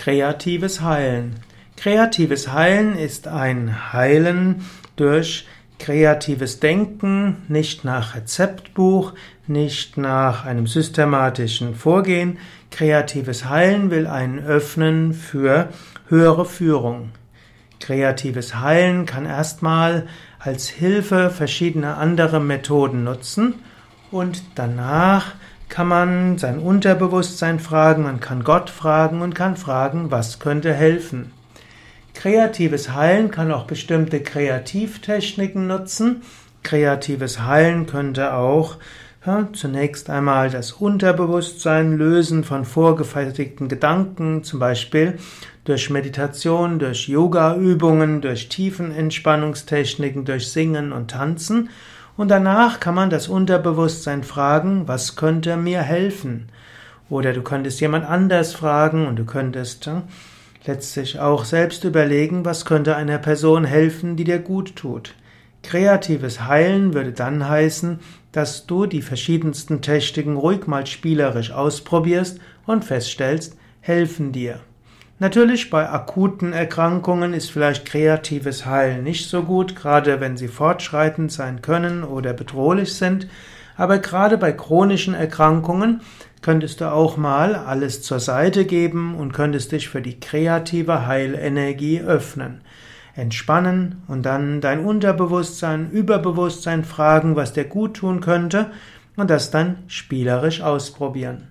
Kreatives Heilen. Kreatives Heilen ist ein Heilen durch kreatives Denken, nicht nach Rezeptbuch, nicht nach einem systematischen Vorgehen. Kreatives Heilen will einen öffnen für höhere Führung. Kreatives Heilen kann erstmal als Hilfe verschiedene andere Methoden nutzen und danach kann man sein Unterbewusstsein fragen, man kann Gott fragen und kann fragen, was könnte helfen. Kreatives Heilen kann auch bestimmte Kreativtechniken nutzen. Kreatives Heilen könnte auch ja, zunächst einmal das Unterbewusstsein lösen von vorgefertigten Gedanken, zum Beispiel durch Meditation, durch Yoga-Übungen, durch Tiefenentspannungstechniken, durch Singen und Tanzen und danach kann man das Unterbewusstsein fragen, was könnte mir helfen? Oder du könntest jemand anders fragen und du könntest äh, letztlich auch selbst überlegen, was könnte einer Person helfen, die dir gut tut. Kreatives Heilen würde dann heißen, dass du die verschiedensten Techniken ruhig mal spielerisch ausprobierst und feststellst, helfen dir. Natürlich bei akuten Erkrankungen ist vielleicht kreatives Heilen nicht so gut, gerade wenn sie fortschreitend sein können oder bedrohlich sind. Aber gerade bei chronischen Erkrankungen könntest du auch mal alles zur Seite geben und könntest dich für die kreative Heilenergie öffnen. Entspannen und dann dein Unterbewusstsein, Überbewusstsein fragen, was dir gut tun könnte und das dann spielerisch ausprobieren.